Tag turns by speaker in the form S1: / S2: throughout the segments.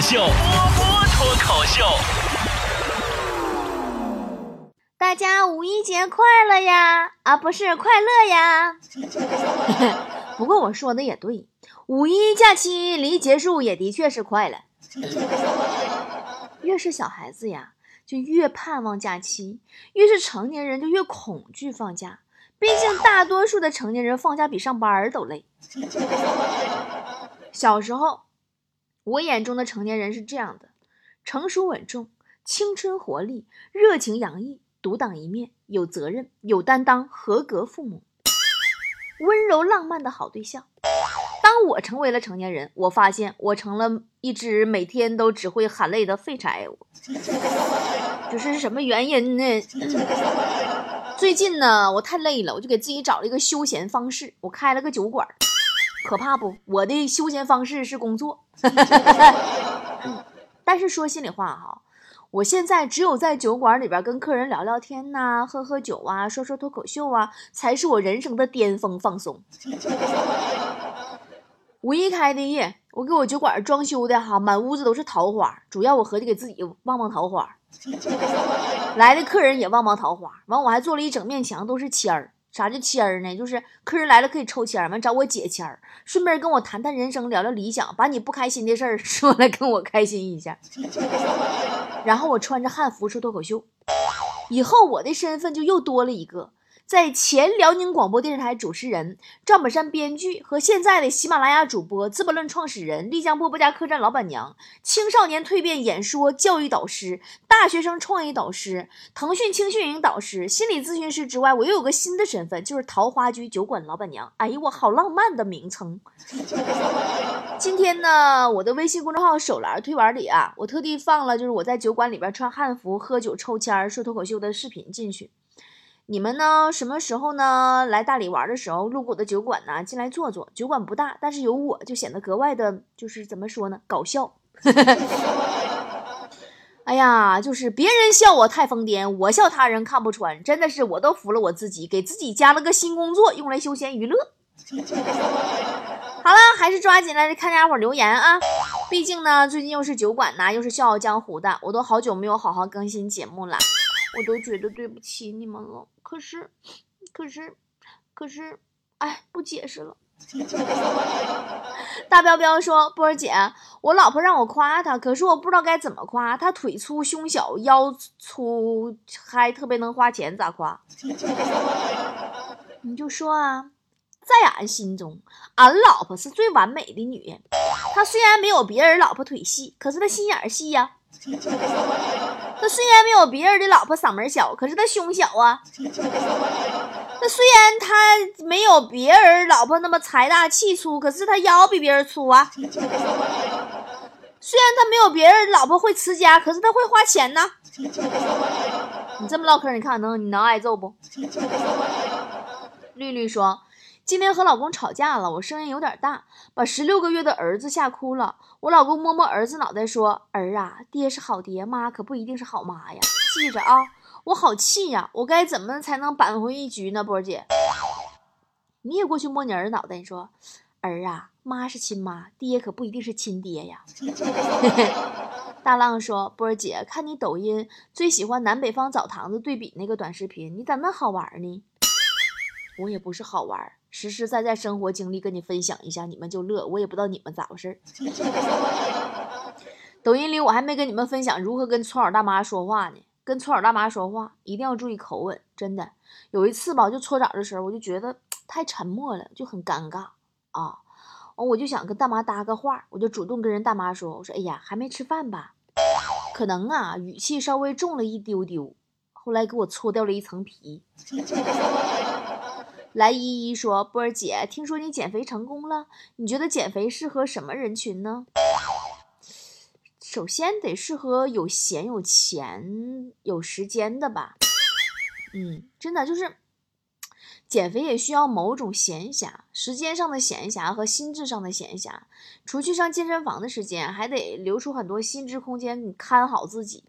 S1: 秀，波波脱口秀。
S2: 大家五一节快乐呀！啊，不是快乐呀。不过我说的也对，五一假期离结束也的确是快了。越是小孩子呀，就越盼望假期；越是成年人，就越恐惧放假。毕竟大多数的成年人放假比上班都累。小时候，我眼中的成年人是这样的：成熟稳重、青春活力、热情洋溢、独当一面、有责任、有担当、合格父母、温柔浪漫的好对象。当我成为了成年人，我发现我成了一只每天都只会喊累的废柴。就是什么原因呢？最近呢，我太累了，我就给自己找了一个休闲方式，我开了个酒馆。可怕不？我的休闲方式是工作。但是说心里话哈，我现在只有在酒馆里边跟客人聊聊天呐，喝喝酒啊，说说脱口秀啊，才是我人生的巅峰放松。五一开的夜，我给我酒馆装修的哈，满屋子都是桃花。主要我合计给自己旺旺桃花，来的客人也旺旺桃花。完，我还做了一整面墙都是签儿。啥叫签儿呢？就是客人来了可以抽签儿，完找我解签儿，顺便跟我谈谈人生，聊聊理想，把你不开心的事儿 说来跟我开心一下。然后我穿着汉服说脱口秀，以后我的身份就又多了一个。在前辽宁广播电视台主持人、赵本山编剧和现在的喜马拉雅主播、资本论创始人、丽江波波家客栈老板娘、青少年蜕变演说教育导师、大学生创业导师、腾讯青训营导师、心理咨询师之外，我又有个新的身份，就是桃花居酒馆老板娘。哎呦，我好浪漫的名称！今天呢，我的微信公众号手栏推文里啊，我特地放了就是我在酒馆里边穿汉服喝酒抽签说脱口秀的视频进去。你们呢？什么时候呢？来大理玩的时候，路过我的酒馆呢，进来坐坐。酒馆不大，但是有我就显得格外的，就是怎么说呢？搞笑。哎呀，就是别人笑我太疯癫，我笑他人看不穿，真的是我都服了我自己，给自己加了个新工作，用来休闲娱乐。好了，还是抓紧来看家伙留言啊！毕竟呢，最近又是酒馆呐，又是笑傲江湖的，我都好久没有好好更新节目了。我都觉得对不起你们了，可是，可是，可是，哎，不解释了。大彪彪说：“波儿姐，我老婆让我夸她，可是我不知道该怎么夸。她腿粗、胸小、腰粗，还特别能花钱，咋夸？你就说啊，在俺心中，俺老婆是最完美的女人。她虽然没有别人老婆腿细，可是她心眼细呀。” 他虽然没有别人的老婆嗓门小，可是他胸小啊。那虽然他没有别人老婆那么财大气粗，可是他腰比别人粗啊。虽然他没有别人老婆会持家，可是他会花钱呢。你这么唠嗑，你看能你能挨揍不？绿绿说。今天和老公吵架了，我声音有点大，把十六个月的儿子吓哭了。我老公摸摸儿子脑袋说：“儿啊，爹是好爹，妈可不一定是好妈呀，记着啊！”我好气呀，我该怎么才能扳回一局呢？波儿姐，你也过去摸你儿子脑袋，你说：“儿啊，妈是亲妈，爹可不一定是亲爹呀。”大浪说：“波儿姐，看你抖音最喜欢南北方澡堂子对比那个短视频，你咋那好玩呢？”我也不是好玩。实实在在生活经历跟你分享一下，你们就乐。我也不知道你们咋回事 抖音里我还没跟你们分享如何跟搓澡大妈说话呢。跟搓澡大妈说话一定要注意口吻，真的。有一次吧，就搓澡的时候，我就觉得 太沉默了，就很尴尬啊。我就想跟大妈搭个话，我就主动跟人大妈说：“我说，哎呀，还没吃饭吧？可能啊，语气稍微重了一丢丢。后来给我搓掉了一层皮。”来依依说：“波儿姐，听说你减肥成功了，你觉得减肥适合什么人群呢？首先得适合有闲、有钱、有时间的吧。嗯，真的就是减肥也需要某种闲暇，时间上的闲暇和心智上的闲暇。除去上健身房的时间，还得留出很多心智空间，你看好自己，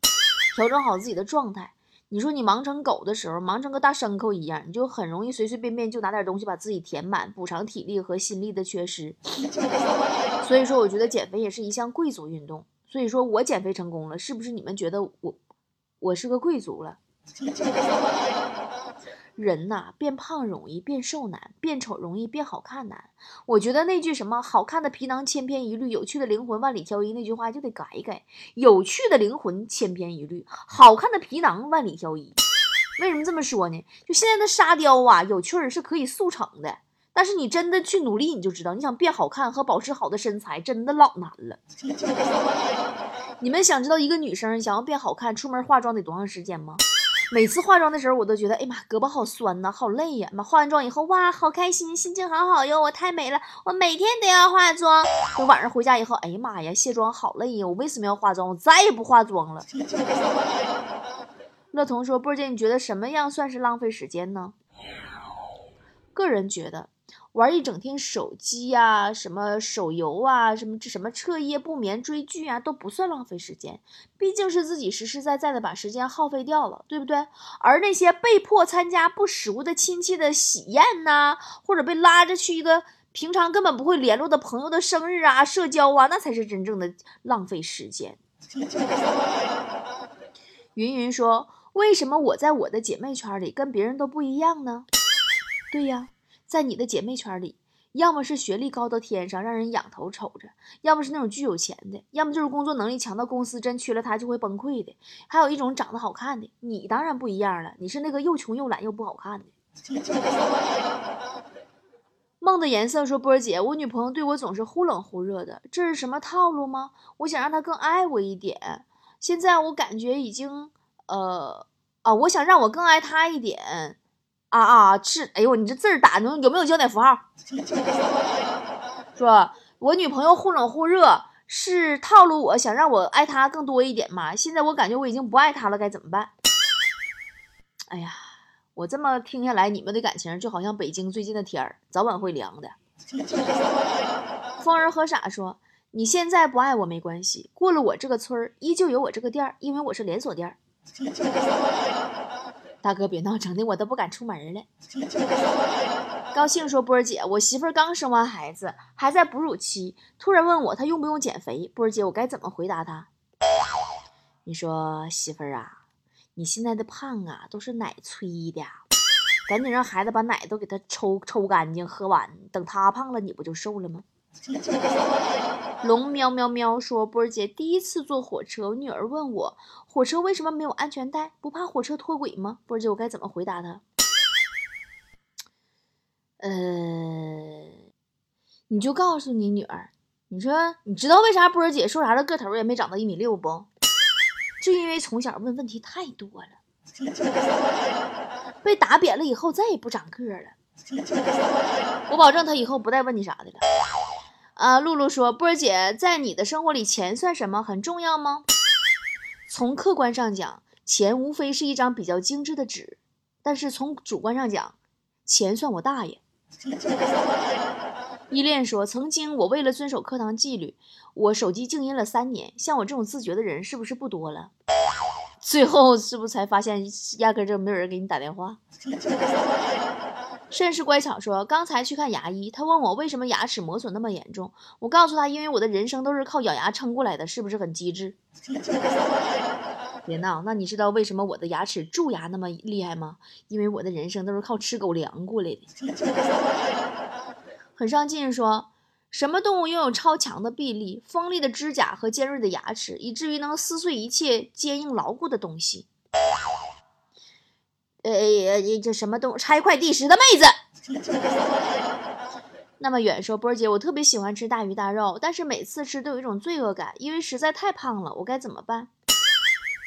S2: 调整好自己的状态。”你说你忙成狗的时候，忙成个大牲口一样，你就很容易随随便便就拿点东西把自己填满，补偿体力和心力的缺失。所以说，我觉得减肥也是一项贵族运动。所以说我减肥成功了，是不是你们觉得我我是个贵族了？人呐，变胖容易，变瘦难；变丑容易，变好看难。我觉得那句什么“好看的皮囊千篇一律，有趣的灵魂万里挑一”那句话就得改一改。有趣的灵魂千篇一律，好看的皮囊万里挑一。为什么这么说呢？就现在的沙雕啊，有趣儿是可以速成的，但是你真的去努力，你就知道，你想变好看和保持好的身材，真的老难了。你们想知道一个女生想要变好看，出门化妆得多长时间吗？每次化妆的时候，我都觉得，哎妈，胳膊好酸呐，好累呀。妈，化完妆以后，哇，好开心，心情好好哟，我太美了，我每天都要化妆。我晚上回家以后，哎呀妈呀，卸妆好累呀，我为什么要化妆？我再也不化妆了。乐童说：“波姐，你觉得什么样算是浪费时间呢？”个人觉得，玩一整天手机呀、什么手游啊、什么这什么彻夜不眠追剧啊，都不算浪费时间，毕竟是自己实实在在的把时间耗费掉了，对不对？而那些被迫参加不熟的亲戚的喜宴呐，或者被拉着去一个平常根本不会联络的朋友的生日啊、社交啊，那才是真正的浪费时间。云云说。为什么我在我的姐妹圈里跟别人都不一样呢？对呀，在你的姐妹圈里，要么是学历高到天上让人仰头瞅着，要么是那种巨有钱的，要么就是工作能力强到公司真缺了他就会崩溃的，还有一种长得好看的。你当然不一样了，你是那个又穷又懒又不好看的。梦的颜色说：“波儿姐，我女朋友对我总是忽冷忽热的，这是什么套路吗？我想让她更爱我一点，现在我感觉已经……”呃啊，我想让我更爱她一点，啊啊是，哎呦，你这字儿打的有没有焦点符号？说，我女朋友忽冷忽热，是套路我想让我爱她更多一点嘛？现在我感觉我已经不爱她了，该怎么办？哎呀，我这么听下来，你们的感情就好像北京最近的天儿，早晚会凉的。风儿和傻说，你现在不爱我没关系，过了我这个村儿，依旧有我这个店儿，因为我是连锁店儿。大哥别闹，整的我都不敢出门了。高兴说：“波儿姐，我媳妇儿刚生完孩子，还在哺乳期，突然问我她用不用减肥。波儿姐，我该怎么回答她？你说媳妇儿啊，你现在的胖啊，都是奶催的，赶紧让孩子把奶都给他抽抽干净，喝完，等他胖了，你不就瘦了吗？”龙喵喵喵说：“波儿姐第一次坐火车，我女儿问我，火车为什么没有安全带？不怕火车脱轨吗？波儿姐，我该怎么回答她？呃，你就告诉你女儿，你说你知道为啥波儿姐说啥的个头也没长到一米六不？就因为从小问问题太多了，被打扁了以后再也不长个了。我保证她以后不再问你啥的了。”啊，露露说：“波儿姐，在你的生活里，钱算什么？很重要吗？从客观上讲，钱无非是一张比较精致的纸；但是从主观上讲，钱算我大爷。”依恋说：“曾经我为了遵守课堂纪律，我手机静音了三年。像我这种自觉的人，是不是不多了？最后是不是才发现，压根就没有人给你打电话？”甚是乖巧说：“刚才去看牙医，他问我为什么牙齿磨损那么严重。我告诉他，因为我的人生都是靠咬牙撑过来的，是不是很机智？” 别闹，那你知道为什么我的牙齿蛀牙那么厉害吗？因为我的人生都是靠吃狗粮过来的。很上进说：“什么动物拥有超强的臂力、锋利的指甲和尖锐的牙齿，以至于能撕碎一切坚硬牢固的东西？”呃，这什么东？拆快递时的妹子。那么远说，波儿姐，我特别喜欢吃大鱼大肉，但是每次吃都有一种罪恶感，因为实在太胖了，我该怎么办？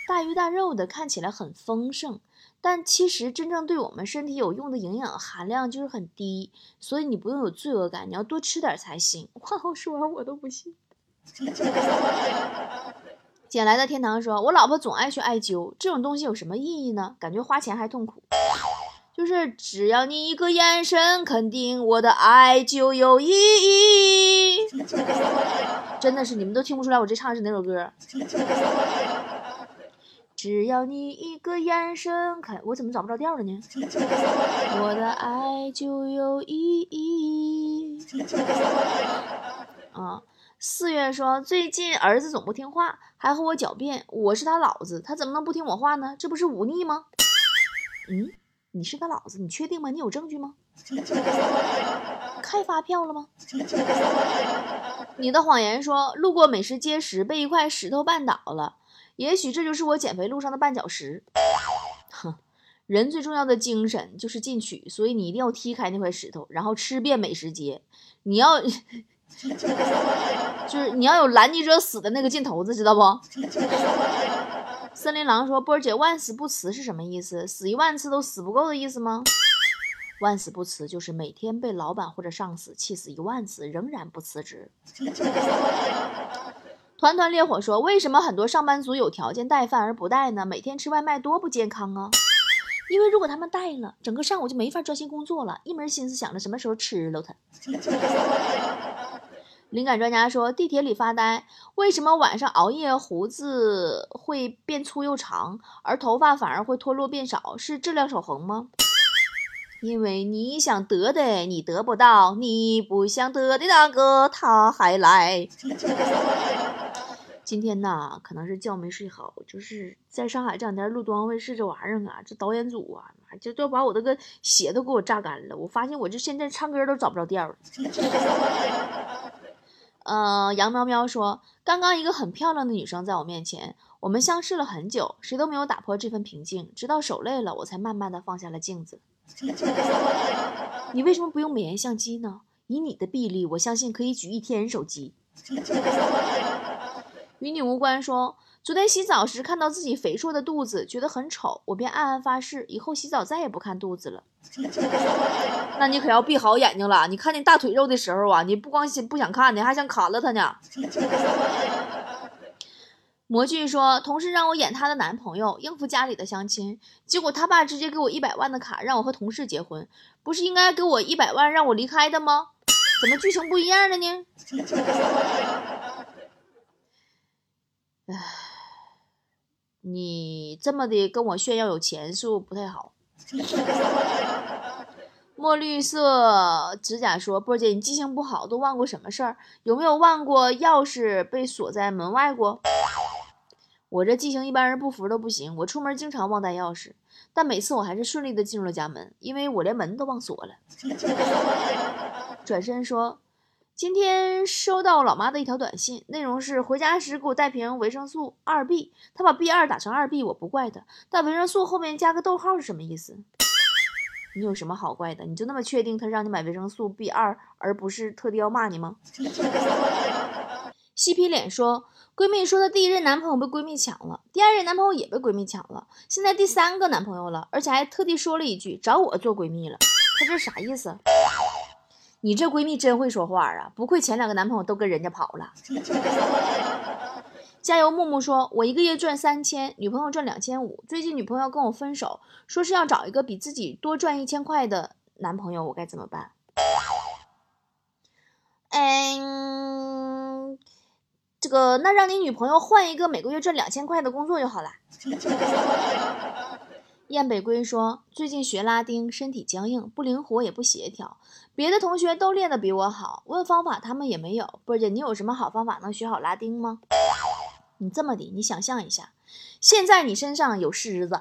S2: 大鱼大肉的看起来很丰盛，但其实真正对我们身体有用的营养含量就是很低，所以你不用有罪恶感，你要多吃点才行。话后说完我都不信。捡来的天堂说：“我老婆总爱去艾灸，这种东西有什么意义呢？感觉花钱还痛苦。就是只要你一个眼神肯定，我的爱就有意义。真的是你们都听不出来我这唱的是哪首歌？只要你一个眼神看，我怎么找不着调了呢？我的爱就有意义。啊。”四月说，最近儿子总不听话，还和我狡辩，我是他老子，他怎么能不听我话呢？这不是忤逆吗？嗯，你是他老子，你确定吗？你有证据吗？开发票了吗？你的谎言说，路过美食街时被一块石头绊倒了，也许这就是我减肥路上的绊脚石。哼，人最重要的精神就是进取，所以你一定要踢开那块石头，然后吃遍美食街。你要，就是你要有拦你者死的那个劲头子，知道不？森林狼说：“波儿姐，万死不辞是什么意思？死一万次都死不够的意思吗？”万死不辞就是每天被老板或者上司气死一万次，仍然不辞职。团团烈火说：“为什么很多上班族有条件带饭而不带呢？每天吃外卖多不健康啊！因为如果他们带了，整个上午就没法专心工作了，一门心思想着什么时候吃了它。”灵感专家说：“地铁里发呆，为什么晚上熬夜胡子会变粗又长，而头发反而会脱落变少？是质量守恒吗？”因为你想得的你得不到，你不想得的那个他还来。今天呐，可能是觉没睡好，就是在上海这两天录东方卫视这玩意儿啊，这导演组啊，就都把我这个血都给我榨干了。我发现我这现在唱歌都找不着调了。呃，杨喵喵说，刚刚一个很漂亮的女生在我面前，我们相视了很久，谁都没有打破这份平静，直到手累了，我才慢慢的放下了镜子。你为什么不用美颜相机呢？以你的臂力，我相信可以举一天手机。与你无关。说昨天洗澡时看到自己肥硕的肚子，觉得很丑，我便暗暗发誓，以后洗澡再也不看肚子了。那你可要闭好眼睛了。你看见大腿肉的时候啊，你不光心不想看，你还想砍了他呢。魔具说，同事让我演她的男朋友，应付家里的相亲，结果他爸直接给我一百万的卡，让我和同事结婚，不是应该给我一百万让我离开的吗？怎么剧情不一样了呢？唉，你这么的跟我炫耀有钱，是不是不太好？墨绿色指甲说：“波姐，你记性不好，都忘过什么事儿？有没有忘过钥匙被锁在门外过？”我这记性一般人不服都不行，我出门经常忘带钥匙，但每次我还是顺利的进入了家门，因为我连门都忘锁了。转身说。今天收到老妈的一条短信，内容是回家时给我带瓶维生素二 B。她把 B 二打成二 B，我不怪她。但维生素后面加个逗号是什么意思？你有什么好怪的？你就那么确定她让你买维生素 B 二，而不是特地要骂你吗？嬉皮脸说，闺蜜说她第一任男朋友被闺蜜抢了，第二任男朋友也被闺蜜抢了，现在第三个男朋友了，而且还特地说了一句找我做闺蜜了。她这啥意思？你这闺蜜真会说话啊！不愧前两个男朋友都跟人家跑了。加油，木木说：“我一个月赚三千，女朋友赚两千五。最近女朋友跟我分手，说是要找一个比自己多赚一千块的男朋友，我该怎么办？”嗯，这个，那让你女朋友换一个每个月赚两千块的工作就好了。燕北归说：“最近学拉丁，身体僵硬，不灵活也不协调。别的同学都练得比我好，问方法他们也没有。波姐，你有什么好方法能学好拉丁吗？你这么的，你想象一下，现在你身上有虱子，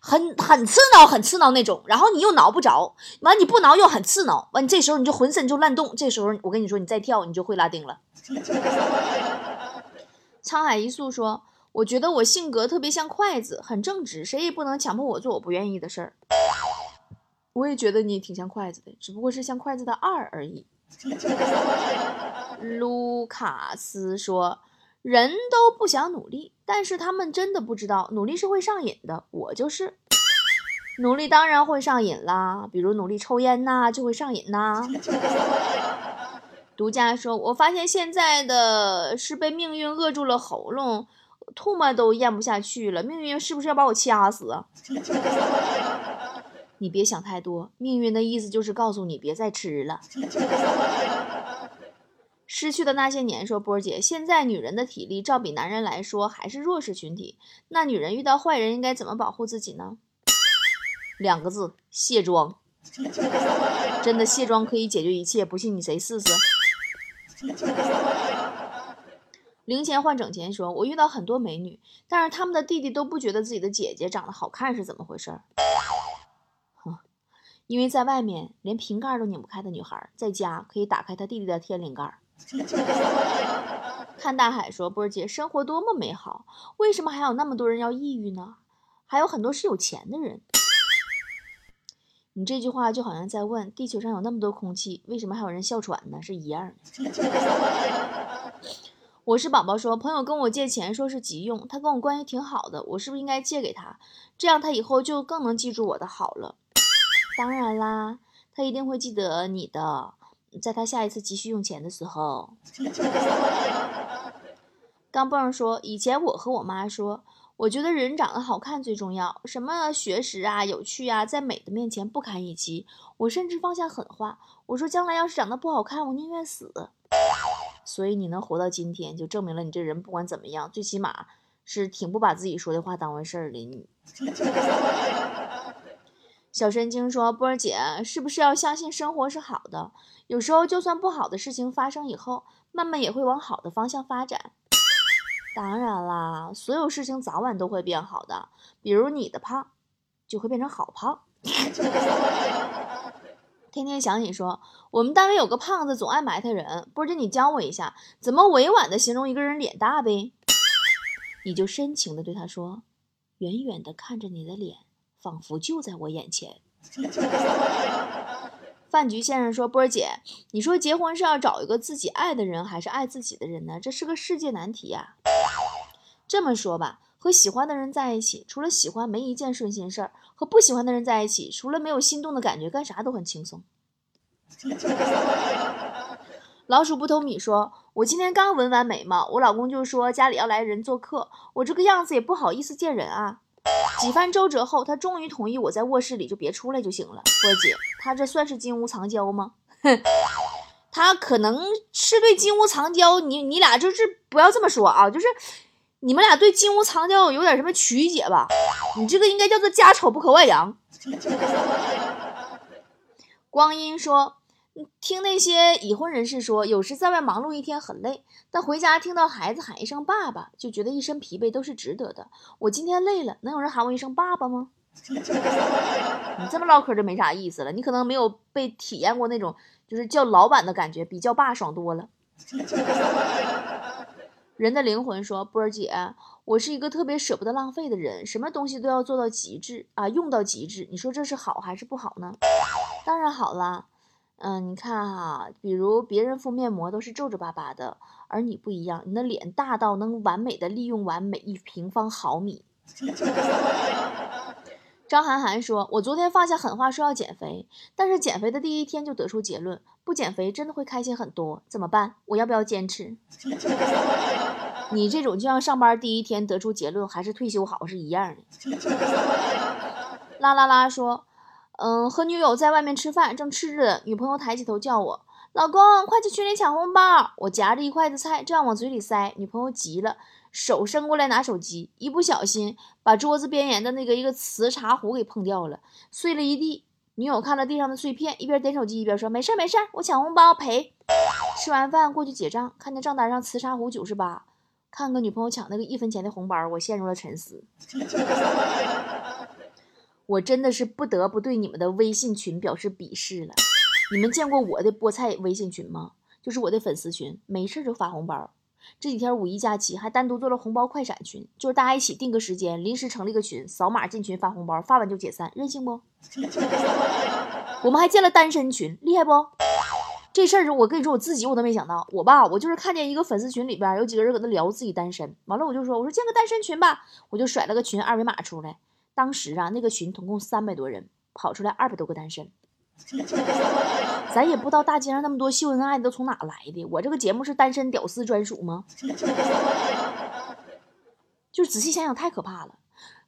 S2: 很很刺挠，很刺挠那种，然后你又挠不着，完你不挠又很刺挠，完你这时候你就浑身就乱动，这时候我跟你说，你再跳，你就会拉丁了。”沧海一粟说。我觉得我性格特别像筷子，很正直，谁也不能强迫我做我不愿意的事儿。我也觉得你挺像筷子的，只不过是像筷子的二而已。卢卡斯说：“人都不想努力，但是他们真的不知道努力是会上瘾的。我就是，努力当然会上瘾啦，比如努力抽烟呐，就会上瘾呐。”独家说：“我发现现在的是被命运扼住了喉咙。”吐沫都咽不下去了，命运是不是要把我掐死啊？你别想太多，命运的意思就是告诉你别再吃了。失去的那些年，说波姐，现在女人的体力照比男人来说还是弱势群体，那女人遇到坏人应该怎么保护自己呢？两个字：卸妆。真的卸妆可以解决一切，不信你谁试试？零钱换整钱说：“我遇到很多美女，但是他们的弟弟都不觉得自己的姐姐长得好看，是怎么回事？”哼，因为在外面连瓶盖都拧不开的女孩，在家可以打开她弟弟的天灵盖。看大海说：“波儿姐，生活多么美好，为什么还有那么多人要抑郁呢？还有很多是有钱的人。”你这句话就好像在问：地球上有那么多空气，为什么还有人哮喘呢？是一样的。我是宝宝说，朋友跟我借钱，说是急用，他跟我关系挺好的，我是不是应该借给他？这样他以后就更能记住我的好了。当然啦，他一定会记得你的，在他下一次急需用钱的时候。钢蹦说，以前我和我妈说。我觉得人长得好看最重要，什么学识啊、有趣啊，在美的面前不堪一击。我甚至放下狠话，我说将来要是长得不好看，我宁愿死。所以你能活到今天，就证明了你这人不管怎么样，最起码是挺不把自己说的话当回事儿的。你小神经说：“波儿姐，是不是要相信生活是好的？有时候就算不好的事情发生以后，慢慢也会往好的方向发展。”当然啦，所有事情早晚都会变好的。比如你的胖，就会变成好胖。天天想你说，我们单位有个胖子总爱埋汰人，波姐你教我一下，怎么委婉的形容一个人脸大呗？你就深情的对他说，远远的看着你的脸，仿佛就在我眼前。饭局先生说：“波姐，你说结婚是要找一个自己爱的人，还是爱自己的人呢？这是个世界难题呀。这么说吧，和喜欢的人在一起，除了喜欢，没一件顺心事儿；和不喜欢的人在一起，除了没有心动的感觉，干啥都很轻松。”老鼠不偷米说：“我今天刚纹完眉毛，我老公就说家里要来人做客，我这个样子也不好意思见人啊。”几番周折后，他终于同意我在卧室里就别出来就行了。波姐，他这算是金屋藏娇吗？哼，他可能是对金屋藏娇。你你俩就是不要这么说啊，就是你们俩对金屋藏娇有点什么曲解吧？你这个应该叫做家丑不可外扬。光阴说。听那些已婚人士说，有时在外忙碌一天很累，但回家听到孩子喊一声“爸爸”，就觉得一身疲惫都是值得的。我今天累了，能有人喊我一声“爸爸”吗？你这么唠嗑就没啥意思了。你可能没有被体验过那种就是叫老板的感觉，比叫爸爽多了。人的灵魂说：“波儿姐，我是一个特别舍不得浪费的人，什么东西都要做到极致啊，用到极致。你说这是好还是不好呢？当然好啦。”嗯，你看哈，比如别人敷面膜都是皱皱巴巴的，而你不一样，你的脸大到能完美的利用完每一平方毫米。张涵涵说：“我昨天放下狠话说要减肥，但是减肥的第一天就得出结论，不减肥真的会开心很多，怎么办？我要不要坚持？” 你这种就像上班第一天得出结论还是退休好是一样的。啦啦啦说。嗯，和女友在外面吃饭，正吃着，女朋友抬起头叫我：“老公，快去群里抢红包！”我夹着一筷子菜，正要往嘴里塞，女朋友急了，手伸过来拿手机，一不小心把桌子边沿的那个一个瓷茶壶给碰掉了，碎了一地。女友看了地上的碎片，一边点手机一边说：“没事没事，我抢红包赔。”吃完饭过去结账，看见账单上瓷茶壶九十八，看个女朋友抢那个一分钱的红包，我陷入了沉思。我真的是不得不对你们的微信群表示鄙视了。你们见过我的菠菜微信群吗？就是我的粉丝群，没事就发红包。这几天五一假期还单独做了红包快闪群，就是大家一起定个时间，临时成立个群，扫码进群发红包，发完就解散，任性不？我们还建了单身群，厉害不？这事儿我跟你说，我自己我都没想到。我吧，我就是看见一个粉丝群里边有几个人搁那聊自己单身，完了我就说，我说建个单身群吧，我就甩了个群二维码出来。当时啊，那个群总共三百多人，跑出来二百多个单身。咱也不知道大街上那么多秀恩爱的都从哪来的。我这个节目是单身屌丝专属吗？就仔细想想，太可怕了。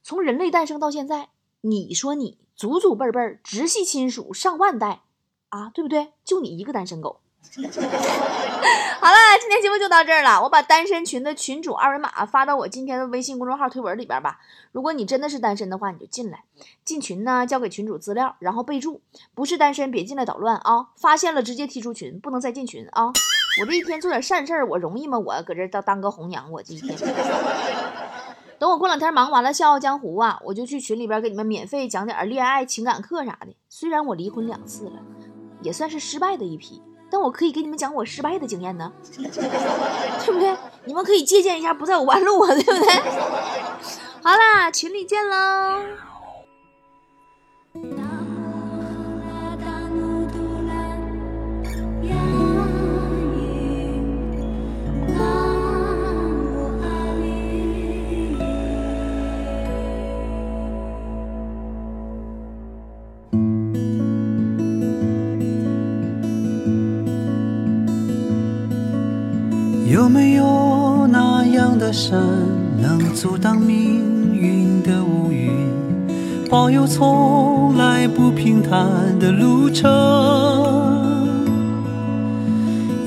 S2: 从人类诞生到现在，你说你祖祖辈辈直系亲属上万代啊，对不对？就你一个单身狗。好了，今天节目就到这儿了。我把单身群的群主二维码发到我今天的微信公众号推文里边吧。如果你真的是单身的话，你就进来。进群呢，交给群主资料，然后备注不是单身，别进来捣乱啊！发现了直接踢出群，不能再进群啊！我这一天做点善事儿，我容易吗？我搁这当当个红娘，我这一天。等我过两天忙完了《笑傲江湖》啊，我就去群里边给你们免费讲点恋爱情感课啥的。虽然我离婚两次了，也算是失败的一批。但我可以给你们讲我失败的经验呢，对不对？你们可以借鉴一下，不在我弯路啊，对不对？好啦，群里见喽。
S3: 山，能阻挡命运的乌云，保佑从来不平坦的路程？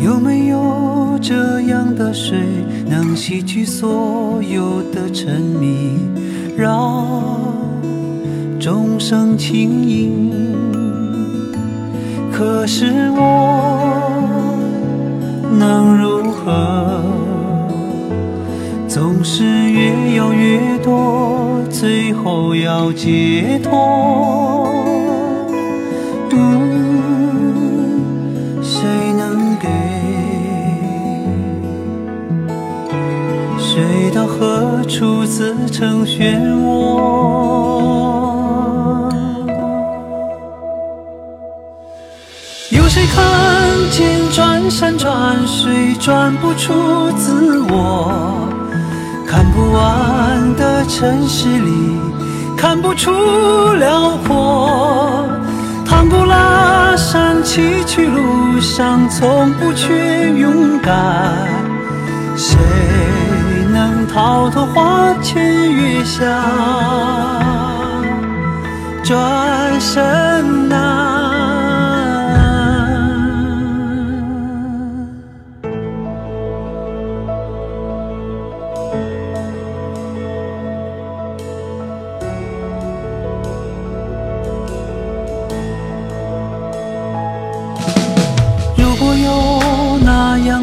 S3: 有没有这样的水，能洗去所有的沉迷，让众生轻盈？可是我能如何？总是越要越多，最后要解脱。嗯，谁能给？谁到何处自成漩涡？有谁看见转山转水转不出自我？看不完的城市里看不出辽阔，唐古拉山崎岖路上从不缺勇敢。谁能逃脱花前月下？转身难。如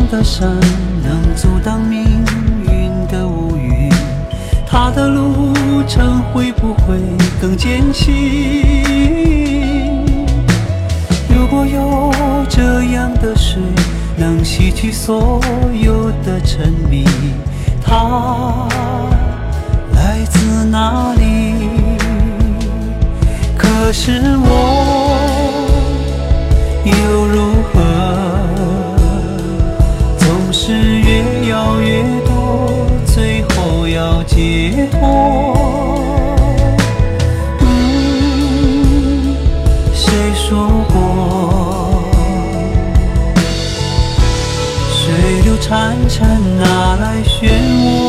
S3: 的山，能阻挡命运的乌云，它的路程会不会更艰辛？如果有这样的水，能洗去所有的沉迷，它来自哪里？可是我。又如解脱嗯谁说过？水流潺潺哪来漩涡